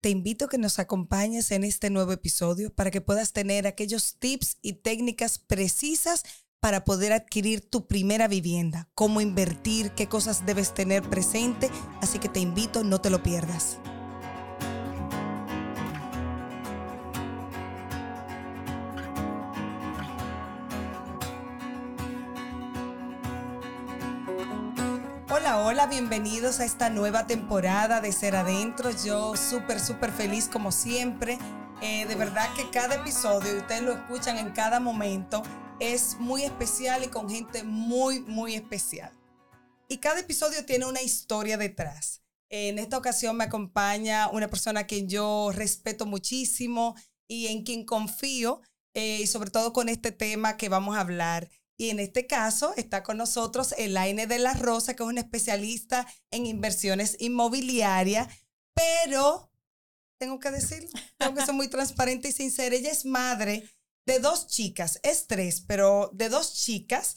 Te invito a que nos acompañes en este nuevo episodio para que puedas tener aquellos tips y técnicas precisas para poder adquirir tu primera vivienda, cómo invertir, qué cosas debes tener presente, así que te invito, no te lo pierdas. Bienvenidos a esta nueva temporada de Ser Adentro. Yo súper, súper feliz como siempre. Eh, de verdad que cada episodio, y ustedes lo escuchan en cada momento, es muy especial y con gente muy, muy especial. Y cada episodio tiene una historia detrás. En esta ocasión me acompaña una persona a quien yo respeto muchísimo y en quien confío, eh, y sobre todo con este tema que vamos a hablar. Y en este caso está con nosotros Elaine de la Rosa, que es una especialista en inversiones inmobiliarias, pero tengo que decirlo, tengo que ser muy transparente y sincera. Ella es madre de dos chicas, es tres, pero de dos chicas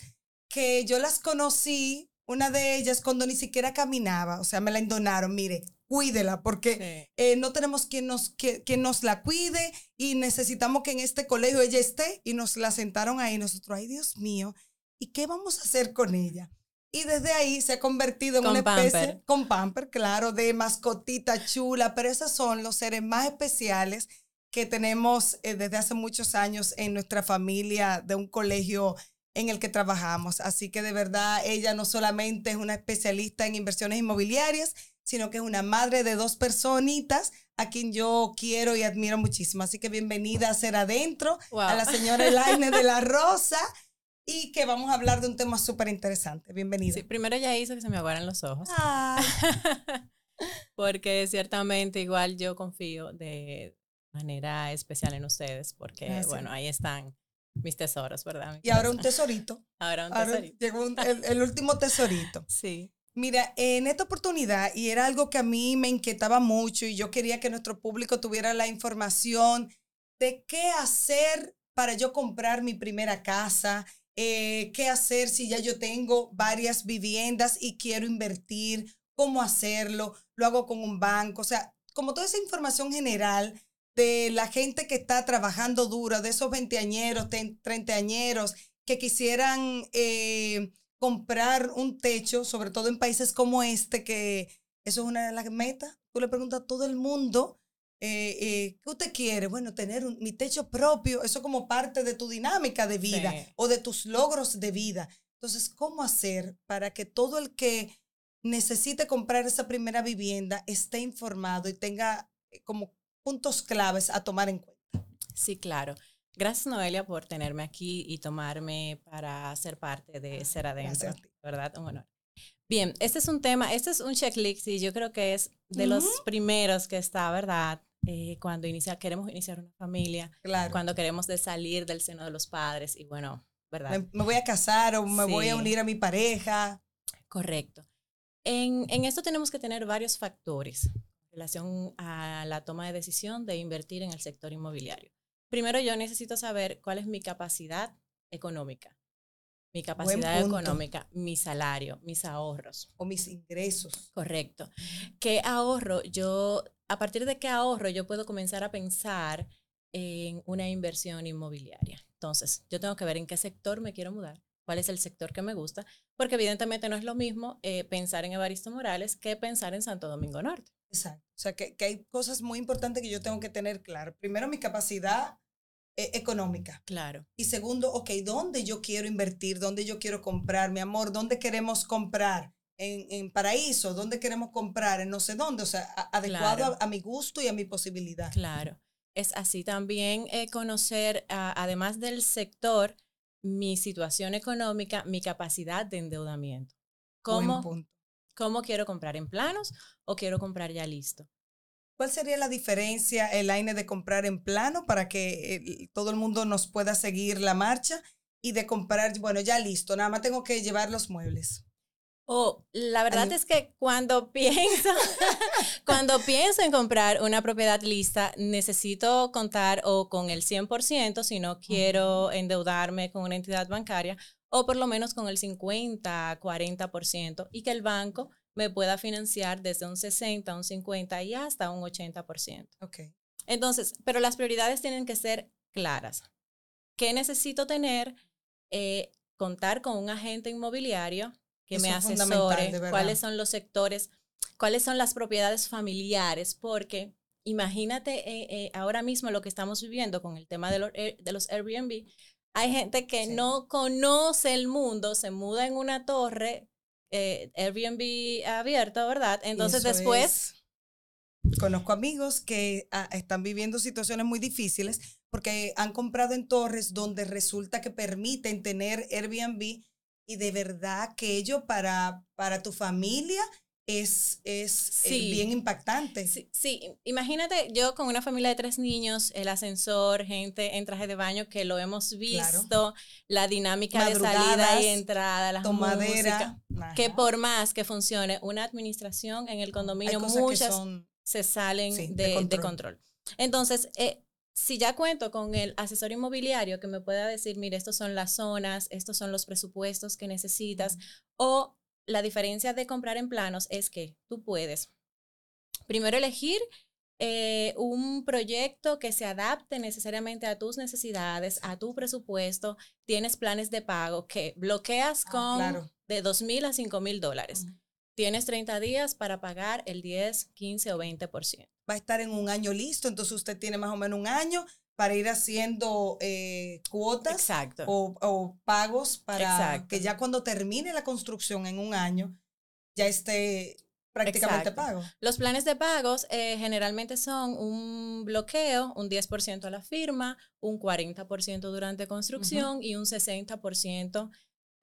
que yo las conocí, una de ellas cuando ni siquiera caminaba, o sea, me la endonaron, mire, cuídela, porque eh, no tenemos quien nos, que, nos la cuide y necesitamos que en este colegio ella esté y nos la sentaron ahí nosotros, ay Dios mío, ¿y qué vamos a hacer con ella? Y desde ahí se ha convertido en una especie, con pamper, claro, de mascotita chula, pero esos son los seres más especiales que tenemos eh, desde hace muchos años en nuestra familia de un colegio en el que trabajamos. Así que de verdad ella no solamente es una especialista en inversiones inmobiliarias, sino que es una madre de dos personitas a quien yo quiero y admiro muchísimo. Así que bienvenida a Ser Adentro, a la señora Elaine de la Rosa, y que vamos a hablar de un tema súper interesante. Bienvenida. Sí, primero ya hizo que se me aguaran los ojos. Ah. porque ciertamente igual yo confío de manera especial en ustedes, porque bueno, ahí están mis tesoros, ¿verdad? y ahora un tesorito. ahora un tesorito. llegó el último tesorito. sí. Mira, en esta oportunidad, y era algo que a mí me inquietaba mucho y yo quería que nuestro público tuviera la información de qué hacer para yo comprar mi primera casa, eh, qué hacer si ya yo tengo varias viviendas y quiero invertir, cómo hacerlo, lo hago con un banco, o sea, como toda esa información general de la gente que está trabajando duro, de esos veinteañeros, treintañeros que quisieran... Eh, comprar un techo, sobre todo en países como este, que eso es una de las metas. Tú le preguntas a todo el mundo, eh, eh, ¿qué usted quiere? Bueno, tener mi techo propio, eso como parte de tu dinámica de vida o de tus logros de vida. Entonces, ¿cómo hacer para que todo el que necesite comprar esa primera vivienda esté informado y tenga eh, como puntos claves a tomar en cuenta? Sí, claro. Gracias, Noelia, por tenerme aquí y tomarme para ser parte de Ser Adentro. ¿Verdad? Un honor. Bien, este es un tema, este es un checklist y yo creo que es de los primeros que está, ¿verdad? Eh, cuando inicia, queremos iniciar una familia, claro. cuando queremos de salir del seno de los padres y bueno, ¿verdad? Me, voy a casar o me voy a unir a mi pareja. Correcto. En, en esto tenemos que tener varios factores en relación a la toma de decisión de invertir en el sector inmobiliario primero yo necesito saber cuál es mi capacidad económica. Mi capacidad económica, mi salario, mis ahorros. O mis ingresos. Correcto. ¿Qué ahorro? Yo, a partir de qué ahorro, yo puedo comenzar a pensar en una inversión inmobiliaria. Entonces, yo tengo que ver en qué sector me quiero mudar, cuál es el sector que me gusta, porque evidentemente no es lo mismo eh, pensar en Evaristo Morales que pensar en Santo Domingo Norte. Exacto. O sea, que, que, hay cosas muy importantes que yo tengo que tener claro. Primero, mi capacidad eh, económica. Claro. Y segundo, ok, ¿dónde yo quiero invertir? ¿Dónde yo quiero comprar? Mi amor, ¿dónde queremos comprar? En, en Paraíso, ¿dónde queremos comprar? En no sé dónde, o sea, adecuado a, mi gusto y a mi posibilidad. Claro. Es así también eh, conocer, además del sector, mi situación económica, mi capacidad de endeudamiento. ¿Cómo, ¿Cómo quiero comprar en planos o quiero comprar ya listo? ¿Cuál sería la diferencia, Elaine, de comprar en plano para que todo el mundo nos pueda seguir la marcha y de comprar, bueno, ya listo, nada más tengo que llevar los muebles? Oh, la verdad es que cuando pienso, cuando pienso en comprar una propiedad lista, necesito contar o con el 100% si no quiero endeudarme con una entidad bancaria o por lo menos con el 50, 40% y que el banco me pueda financiar desde un 60, un 50 y hasta un 80%. Ok. Entonces, pero las prioridades tienen que ser claras. ¿Qué necesito tener? Eh, contar con un agente inmobiliario que me asesore cuáles son los sectores, cuáles son las propiedades familiares, porque imagínate eh, eh, ahora mismo lo que estamos viviendo con el tema de los, de los Airbnb. Hay gente que no conoce el mundo, se muda en una torre, Airbnb abierto, ¿verdad? Entonces después... Conozco amigos que ah, están viviendo situaciones muy difíciles porque han comprado en torres donde resulta que permiten tener Airbnb y de verdad que ello para, para tu familia es, es eh, bien impactante. Sí, imagínate yo con una familia de tres niños, el ascensor, gente en traje de baño que lo hemos visto, la dinámica de salida y entrada, la tomadera, que por más que funcione una administración en el condominio, muchas se salen de, control. Entonces, eh, si ya cuento con el asesor inmobiliario que me pueda decir, mire, estos son las zonas, estos son los presupuestos que necesitas, o la diferencia de comprar en planos es que tú puedes primero elegir eh, un proyecto que se adapte necesariamente a tus necesidades, a tu presupuesto, tienes planes de pago que bloqueas ah, con de dos mil a cinco mil dólares. Tienes 30 días para pagar el 10, 15 o 20% va a estar en un año listo, entonces usted tiene más o menos un año para ir haciendo eh, cuotas O, pagos para que ya cuando termine la construcción en un año ya esté prácticamente pago. Los planes de pagos eh, generalmente son un bloqueo, un 10% a la firma, un 40% durante construcción y un 60%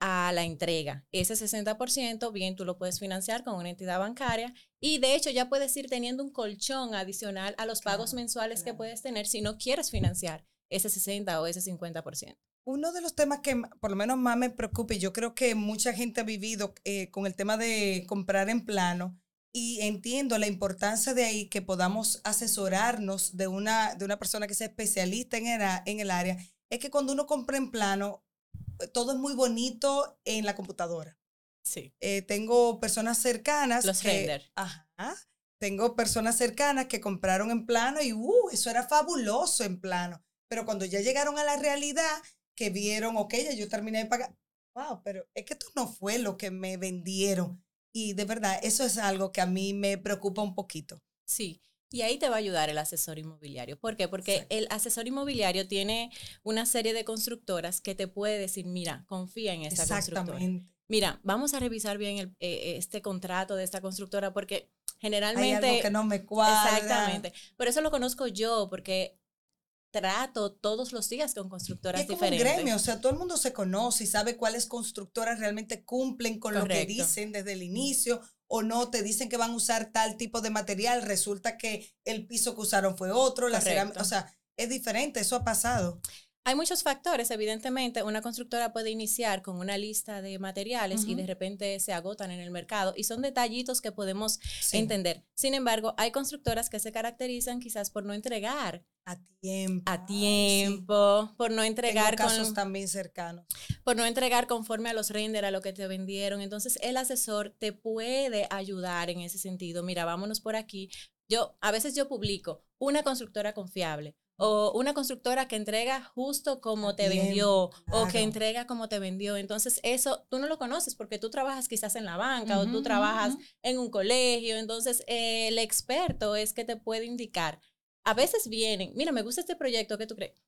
a la entrega. Ese 60% bien tú lo puedes financiar con una entidad bancaria y de hecho ya puedes ir teniendo un colchón adicional a los pagos mensuales que puedes tener si no quieres financiar ese 60 o ese 50%. Uno de los temas que por lo menos más me preocupa y yo creo que mucha gente ha vivido eh, con el tema de comprar en plano y entiendo la importancia de ahí que podamos asesorarnos de una, de una persona que sea especialista en el, en el área, es que cuando uno compra en plano, todo es muy bonito en la computadora. Sí. Eh, tengo personas cercanas. Los que, Ajá. Tengo personas cercanas que compraron en plano y, uh, eso era fabuloso en plano. Pero cuando ya llegaron a la realidad, que vieron, ok, ya yo terminé de pagar. Wow, pero es que esto no fue lo que me vendieron. Y de verdad, eso es algo que a mí me preocupa un poquito. Sí. Y ahí te va a ayudar el asesor inmobiliario. ¿Por qué? Porque el asesor inmobiliario tiene una serie de constructoras que te puede decir, mira, confía en esta constructora. Mira, vamos a revisar bien el, eh, este contrato de esta constructora porque generalmente... Hay algo que no me cuadra. Exactamente. Pero eso lo conozco yo porque trato todos los días con constructoras es como diferentes. Un gremio, o sea, todo el mundo se conoce y sabe cuáles constructoras realmente cumplen con lo que dicen desde el inicio o no, te dicen que van a usar tal tipo de material, resulta que el piso que usaron fue otro, la cerámica, o sea, es diferente, eso ha pasado. Hay muchos factores, evidentemente, una constructora puede iniciar con una lista de materiales y de repente se agotan en el mercado y son detallitos que podemos entender. Sin embargo, hay constructoras que se caracterizan quizás por no entregar a tiempo. A tiempo, por no entregar Tengo casos también cercanos. Por no entregar conforme a los render, a lo que te vendieron. Entonces, el asesor te puede ayudar en ese sentido. Mira, vámonos por aquí. Yo, a veces yo publico una constructora confiable o una constructora que entrega justo como te vendió o que entrega como te vendió. Entonces, eso tú no lo conoces porque tú trabajas quizás en la banca o tú trabajas en un colegio. Entonces, el experto es que te puede indicar. A veces vienen, mira, me gusta este proyecto, ¿qué tú crees?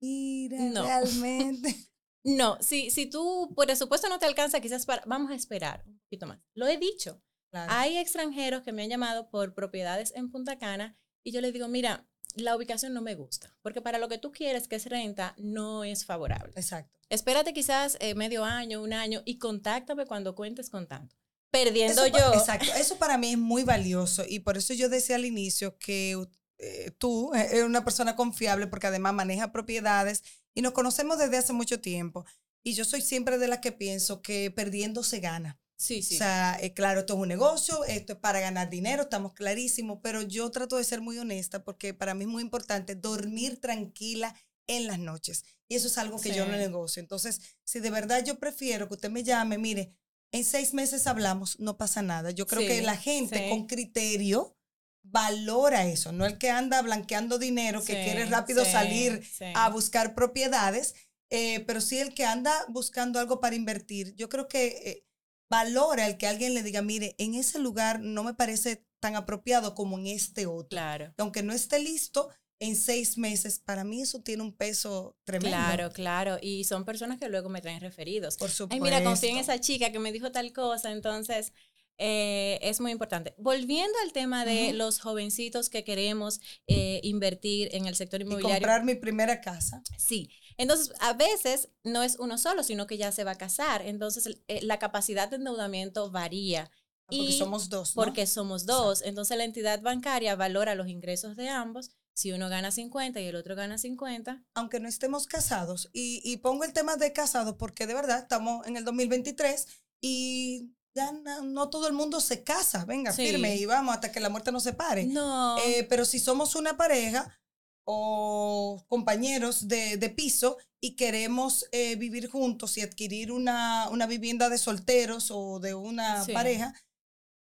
Mira, realmente. no, si, si tú por supuesto no te alcanza, quizás para, vamos a esperar un poquito más. Lo he dicho. Hay extranjeros que me han llamado por propiedades en Punta Cana y yo les digo, mira, la ubicación no me gusta, porque para lo que tú quieres, que es renta, no es favorable. Exacto. Espérate quizás eh, medio año, un año y contáctame cuando cuentes con tanto. Perdiendo yo. Exacto, eso para mí es muy valioso y por eso yo decía al inicio que eh, tú eres una persona confiable porque además maneja propiedades y nos conocemos desde hace mucho tiempo. Y yo soy siempre de las que pienso que perdiendo se gana. Sí, sí. O sea, eh, claro, esto es un negocio, esto es para ganar dinero, estamos clarísimos, pero yo trato de ser muy honesta porque para mí es muy importante dormir tranquila en las noches. Y eso es algo que yo no negocio. Entonces, si de verdad yo prefiero que usted me llame, mire, en seis meses hablamos, no pasa nada. Yo creo que la gente con criterio valora eso, no el que anda blanqueando dinero, que quiere rápido salir a buscar propiedades, eh, pero sí el que anda buscando algo para invertir. Yo creo que eh, valora el que alguien le diga, mire, en ese lugar no me parece tan apropiado como en este otro. Claro. Aunque no esté listo, en seis meses, para mí eso tiene un peso tremendo. Claro, claro. Y son personas que luego me traen referidos. Por supuesto. Ay, mira, confío en esa chica que me dijo tal cosa, entonces eh, es muy importante. Volviendo al tema de los jovencitos que queremos eh, invertir en el sector inmobiliario. Y comprar mi primera casa. Sí. Entonces, a veces no es uno solo, sino que ya se va a casar. Entonces, eh, la capacidad de endeudamiento varía. Ah, porque somos dos. Porque somos dos. Entonces, la entidad bancaria valora los ingresos de ambos si uno gana 50 y el otro gana 50. Aunque no estemos casados. Y, pongo el tema de casados porque de verdad estamos en el 2023 y ya no, todo el mundo se casa. Venga, firme y vamos hasta que la muerte nos separe. No. Eh, pero si somos una pareja o compañeros de, piso y queremos eh, vivir juntos y adquirir una, una, vivienda de solteros o de una pareja,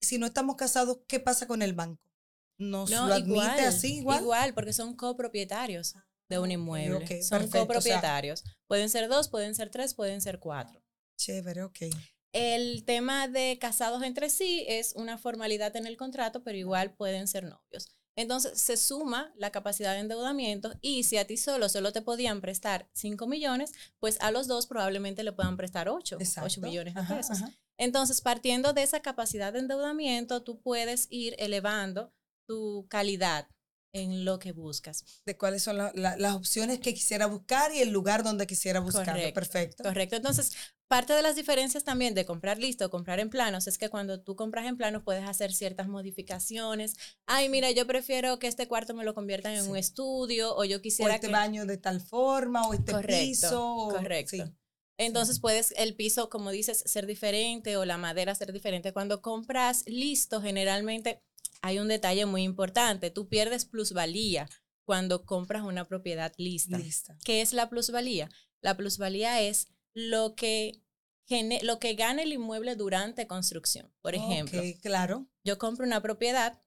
si no estamos casados, ¿qué pasa con el banco? nos lo admite igual, así igual. Igual, porque son copropietarios de un inmueble. son copropietarios. pueden ser dos, pueden ser tres, pueden ser cuatro. Chévere, ok. El tema de casados entre sí es una formalidad en el contrato, pero igual pueden ser novios. Entonces se suma la capacidad de endeudamiento y si a ti solo solo te podían prestar 5 millones, pues a los dos probablemente le puedan prestar 8, 8 millones de pesos. Entonces, partiendo de esa capacidad de endeudamiento, tú puedes ir elevando tu calidad en lo que buscas. De cuáles son las opciones que quisiera buscar y el lugar donde quisiera buscar. Perfecto. Correcto. Entonces, parte de las diferencias también de comprar listo o comprar en planos es que cuando tú compras en planos puedes hacer ciertas modificaciones. Ay, mira, yo prefiero que este cuarto me lo conviertan en un estudio o yo quisiera o este baño de tal forma o este piso. Correcto. Entonces puedes el piso, como dices, ser diferente o la madera ser diferente. Cuando compras listo, generalmente hay un detalle muy importante. Tú pierdes plusvalía cuando compras una propiedad lista. ¿Qué es la plusvalía? La plusvalía es lo que, lo que gana el inmueble durante construcción. Por ejemplo, claro. yo compro una propiedad,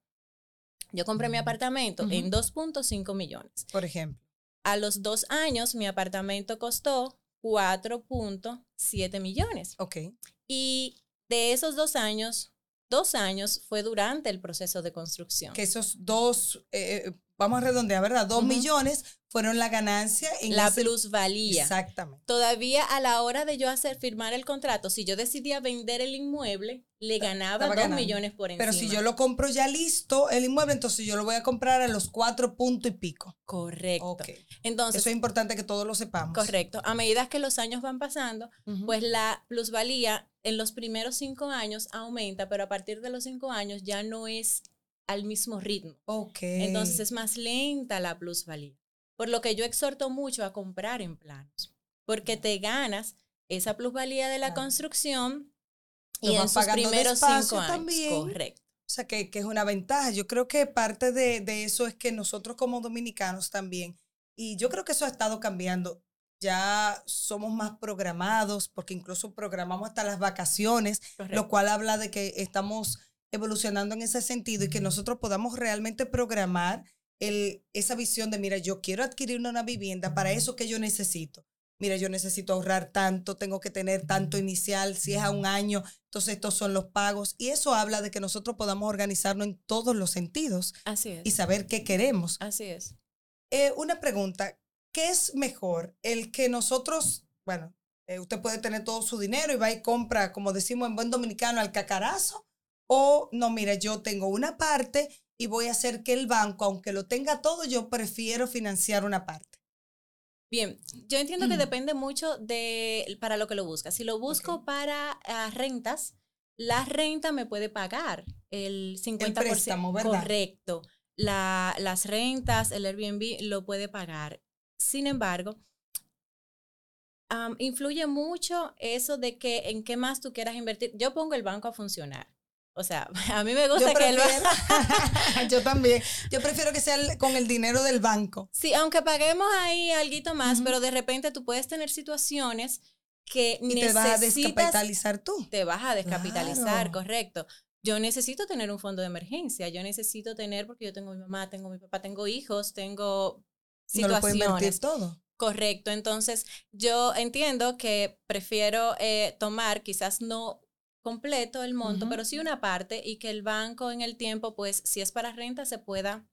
yo compré mi apartamento en 2.5 millones. Por ejemplo. A los dos años, mi apartamento costó 4.7 millones. Ok. Y de esos dos años, dos años fue durante el proceso de construcción. Que esos dos, eh, eh, vamos a redondear, ¿verdad? Dos millones fueron la ganancia en la plusvalía. Exactamente. Todavía a la hora de yo hacer firmar el contrato, si yo decidía vender el inmueble, le ganaba dos millones por encima. Pero si yo lo compro ya listo, el inmueble, entonces yo lo voy a comprar a los cuatro puntos y pico. Correcto. Entonces, Eso es importante que todos lo sepamos. Correcto. A medida que los años van pasando, pues la plusvalía en los primeros cinco años aumenta, pero a partir de los cinco años ya no es al mismo ritmo. Ok. Entonces es más lenta la plusvalía. Por lo que yo exhorto mucho a comprar en planos, porque te ganas esa plusvalía de la construcción y en sus primeros cinco años. También. Correcto. O sea, que, es una ventaja. Yo creo que parte de, de eso es que nosotros como dominicanos también, y yo creo que eso ha estado cambiando, ya somos más programados, porque incluso programamos hasta las vacaciones, lo cual habla de que estamos evolucionando en ese sentido y que nosotros podamos realmente programar el, esa visión de, mira, yo quiero adquirir una vivienda, para eso que yo necesito. Mira, yo necesito ahorrar tanto, tengo que tener tanto inicial, si es a un año, entonces estos son los pagos. Y eso habla de que nosotros podamos organizarnos en todos los sentidos. Así es. Y saber qué queremos. Así es. Eh, una pregunta, ¿qué es mejor? El que nosotros, bueno, eh, usted puede tener todo su dinero y va y compra, como decimos en buen dominicano, al cacarazo. O no, mira, yo tengo una parte y voy a hacer que el banco, aunque lo tenga todo, yo prefiero financiar una parte. Bien, yo entiendo que depende mucho de para lo que lo buscas. Si lo busco para ah, rentas, la renta me puede pagar el 50%. El préstamo, ¿verdad? Correcto. La, las rentas, el Airbnb lo puede pagar. Sin embargo, influye mucho eso de que en qué más tú quieras invertir. Yo pongo el banco a funcionar. O sea, a mí me gusta que él Yo también. Yo prefiero que sea con el dinero del banco. Sí, aunque paguemos ahí algo más, pero de repente tú puedes tener situaciones que y te vas a descapitalizar tú. Te vas a descapitalizar, correcto. Yo necesito tener un fondo de emergencia, yo necesito tener, porque yo tengo mi mamá, tengo mi papá, tengo hijos, tengo situaciones. No lo todo. Correcto, entonces yo entiendo que prefiero eh, tomar quizás no completo el monto, pero sí una parte y que el banco en el tiempo, pues si es para renta, se pueda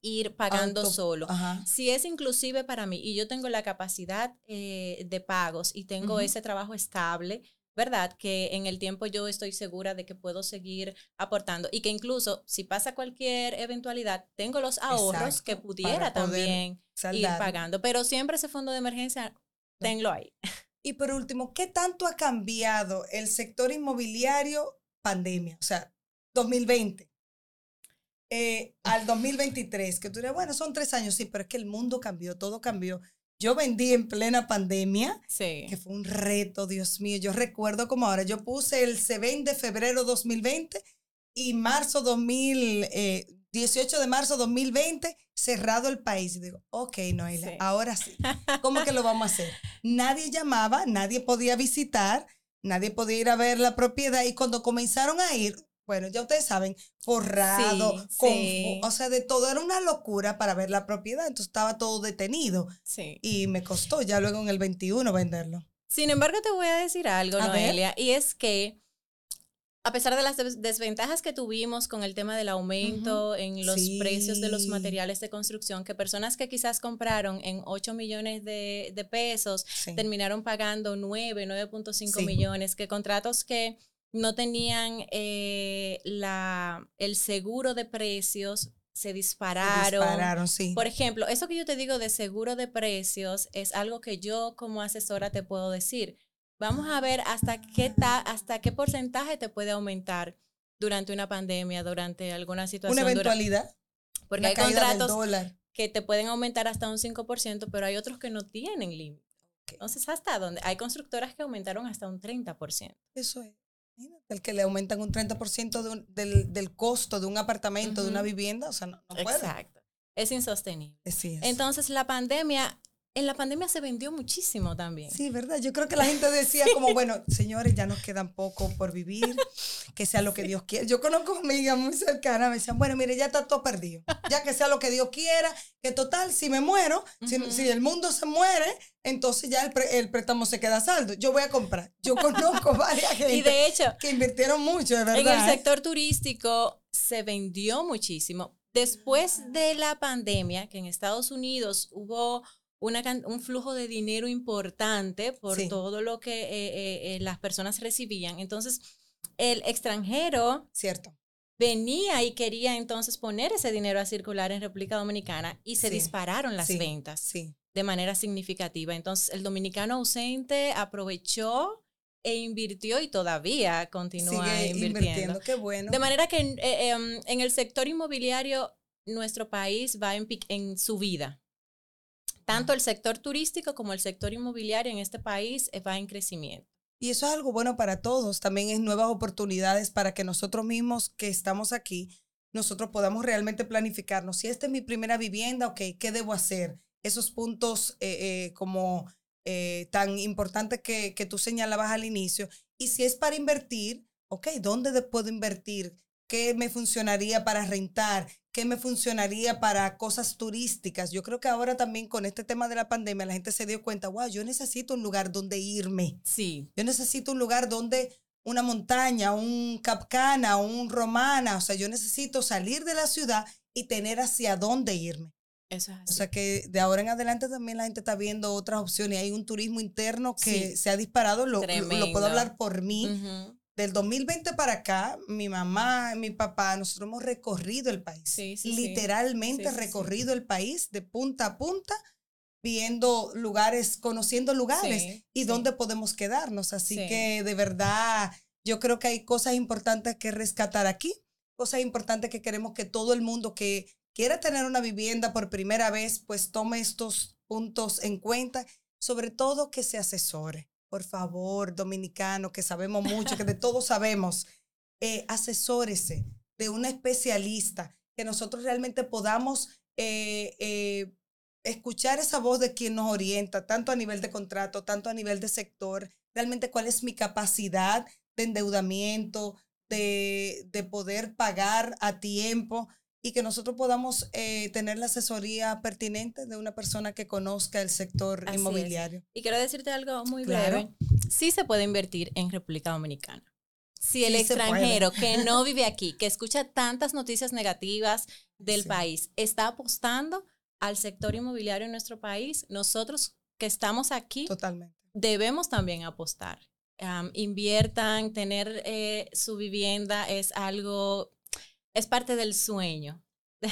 ir pagando solo. Si es inclusive para mí y yo tengo la capacidad eh, de pagos y tengo ese trabajo estable, ¿verdad? Que en el tiempo yo estoy segura de que puedo seguir aportando y que incluso si pasa cualquier eventualidad, tengo los ahorros que pudiera también ir pagando. Pero siempre ese fondo de emergencia, tenlo ahí. Y por último, ¿qué tanto ha cambiado el sector inmobiliario pandemia? O sea, 2020 eh, al 2023, que tú dirías, bueno, son tres años, sí, pero es que el mundo cambió, todo cambió. Yo vendí en plena pandemia, que fue un reto, Dios mío. Yo recuerdo como ahora, yo puse el C20 de febrero 2020 y marzo 2000, 18 eh, de marzo 2020, cerrado el país. Y digo, ok, Noelia, ahora sí. ¿Cómo que lo vamos a hacer? Nadie llamaba, nadie podía visitar, nadie podía ir a ver la propiedad y cuando comenzaron a ir, bueno, ya ustedes saben, forrado, o sea, de todo. Era una locura para ver la propiedad, entonces estaba todo detenido. Sí. Y me costó ya luego en el 21 venderlo. Sin embargo, te voy a decir algo, Noelia, y es que a pesar de las desventajas que tuvimos con el tema del aumento en los precios de los materiales de construcción, que personas que quizás compraron en 8 millones de, pesos terminaron pagando 9, 9.5 millones, que contratos que no tenían eh, la, el seguro de precios, se dispararon. Se dispararon, sí. Por ejemplo, eso que yo te digo de seguro de precios es algo que yo como asesora te puedo decir. Vamos a ver hasta qué, ta, hasta qué porcentaje te puede aumentar durante una pandemia, durante alguna situación. Una eventualidad. porque hay contratos que te pueden aumentar hasta un 5%, pero hay otros que no tienen límite. Entonces, ¿hasta dónde? Hay constructoras que aumentaron hasta un 30%. Eso es el que le aumentan un 30% del, del, costo de un apartamento, de una vivienda, o sea, no, puede. Exacto. Es insostenible. Es. Entonces, la pandemia, en la pandemia se vendió muchísimo también. Sí, ¿verdad? Yo creo que la gente decía como, bueno, señores, ya nos quedan poco por vivir, que sea lo que Dios quiera. Yo conozco amigas muy cercanas, me decían, bueno, mire, ya está todo perdido. Ya que sea lo que Dios quiera, que total, si me muero, si, si, el mundo se muere, entonces ya el, préstamo se queda saldo. Yo voy a comprar. Yo conozco varias gente y de hecho, que invirtieron mucho, de verdad. En el sector turístico se vendió muchísimo. Después de la pandemia, que en Estados Unidos hubo una, un flujo de dinero importante por todo lo que eh, eh, eh, las personas recibían. Entonces, el extranjero Cierto. venía y quería entonces poner ese dinero a circular en República Dominicana y se dispararon las ventas. Sí de manera significativa. Entonces, el dominicano ausente aprovechó e invirtió y todavía continúa invirtiendo. Qué bueno. De manera que eh, em, en, el sector inmobiliario, nuestro país va en, en subida. Tanto el sector turístico como el sector inmobiliario en este país eh, va en crecimiento. Y eso es algo bueno para todos. También es nuevas oportunidades para que nosotros mismos que estamos aquí, nosotros podamos realmente planificarnos. Si esta es mi primera vivienda, ok, ¿qué debo hacer? esos puntos eh, eh, como eh, tan importantes que, que tú señalabas al inicio. Y si es para invertir, ok, ¿dónde puedo invertir? ¿Qué me funcionaría para rentar? ¿Qué me funcionaría para cosas turísticas? Yo creo que ahora también con este tema de la pandemia la gente se dio cuenta, wow, yo necesito un lugar donde irme. Sí. Yo necesito un lugar donde una montaña, un Capcana, un Romana, o sea, yo necesito salir de la ciudad y tener hacia dónde irme. Eso es O sea que de ahora en adelante también la gente está viendo otras opciones. Hay un turismo interno que se ha disparado, lo, lo, puedo hablar por mí. Del 2020 para acá, mi mamá, mi papá, nosotros hemos recorrido el país. Sí, Literalmente recorrido el país de punta a punta, viendo lugares, conociendo lugares y dónde podemos quedarnos. Así que de verdad, yo creo que hay cosas importantes que rescatar aquí, cosas importantes que queremos que todo el mundo que quiere tener una vivienda por primera vez, pues tome estos puntos en cuenta, sobre todo que se asesore. Por favor, dominicano, que sabemos mucho, que de todo sabemos, eh, asesórese de un especialista, que nosotros realmente podamos eh, eh, escuchar esa voz de quien nos orienta, tanto a nivel de contrato, tanto a nivel de sector, realmente cuál es mi capacidad de endeudamiento, de, de poder pagar a tiempo y que nosotros podamos eh, tener la asesoría pertinente de una persona que conozca el sector inmobiliario. Y quiero decirte algo muy breve. Sí se puede invertir en República Dominicana. Si el extranjero que no vive aquí, que escucha tantas noticias negativas del país, está apostando al sector inmobiliario en nuestro país, nosotros que estamos aquí, Totalmente. debemos también apostar. inviertan, tener eh, su vivienda es algo, es parte del sueño.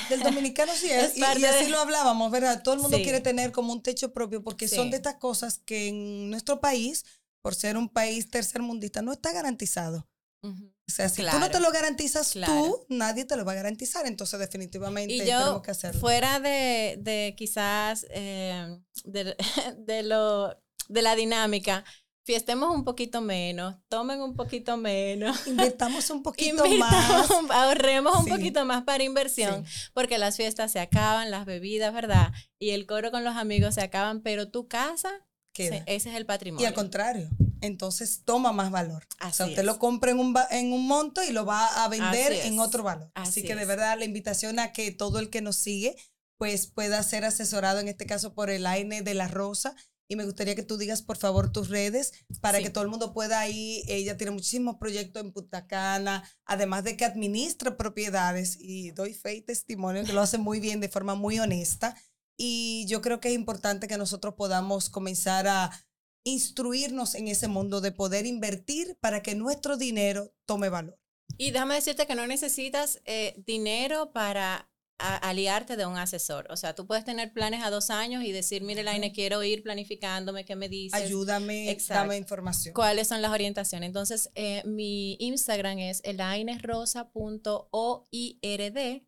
Del dominicano sí es, y, así lo hablábamos, ¿verdad? Todo el mundo quiere tener como un techo propio porque son de estas cosas que en nuestro país, por ser un país tercermundista, no está garantizado. O sea, si tú no te lo garantizas tú, nadie te lo va a garantizar. Entonces, definitivamente tenemos que hacerlo. Fuera de, de quizás eh, de, de, lo, de la dinámica, fiestemos un poquito menos, tomen un poquito menos. Invirtamos un poquito más. Ahorremos un poquito más para inversión, porque las fiestas se acaban, las bebidas, ¿verdad? Y el coro con los amigos se acaban, pero tu casa, ese es el patrimonio. Y al contrario, entonces toma más valor. o sea, usted lo compra en un, en un monto y lo va a vender en otro valor. Así, que de verdad la invitación a que todo el que nos sigue pues pueda ser asesorado, en este caso por el AINE de la Rosa. Y me gustaría que tú digas, por favor, tus redes para que todo el mundo pueda ir. Ella tiene muchísimos proyectos en Punta Cana, además de que administra propiedades y doy fe y testimonio que lo hace muy bien, de forma muy honesta. Y yo creo que es importante que nosotros podamos comenzar a instruirnos en ese mundo de poder invertir para que nuestro dinero tome valor. Y déjame decirte que no necesitas eh, dinero para aliarte de un asesor. O sea, tú puedes tener planes a dos años y decir, mire, Laine, quiero ir planificándome, ¿qué me dices? Ayúdame, dame información. ¿Cuáles son las orientaciones? Entonces, eh, mi Instagram es elainesrosa.oird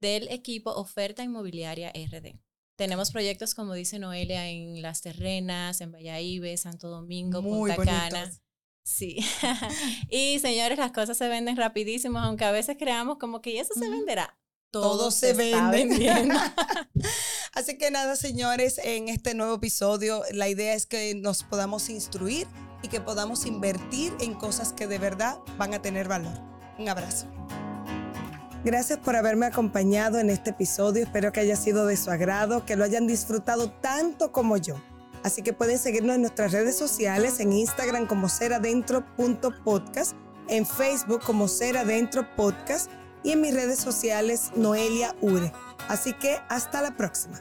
del equipo Oferta Inmobiliaria RD. Tenemos proyectos, como dice Noelia, en Las Terrenas, en Valladolid, Santo Domingo, Punta Cana. Sí. y señores, las cosas se venden rapidísimo, aunque a veces creamos como que eso se venderá. Todo, se, vende. Así que nada, señores, en este nuevo episodio la idea es que nos podamos instruir y que podamos invertir en cosas que de verdad van a tener valor. Un abrazo. Gracias por haberme acompañado en este episodio. Espero que haya sido de su agrado, que lo hayan disfrutado tanto como yo. Así que pueden seguirnos en nuestras redes sociales, en Instagram como seradentro.podcast, en Facebook como Seradentro Podcast y en mis redes sociales Noelia Ure. Así que hasta la próxima.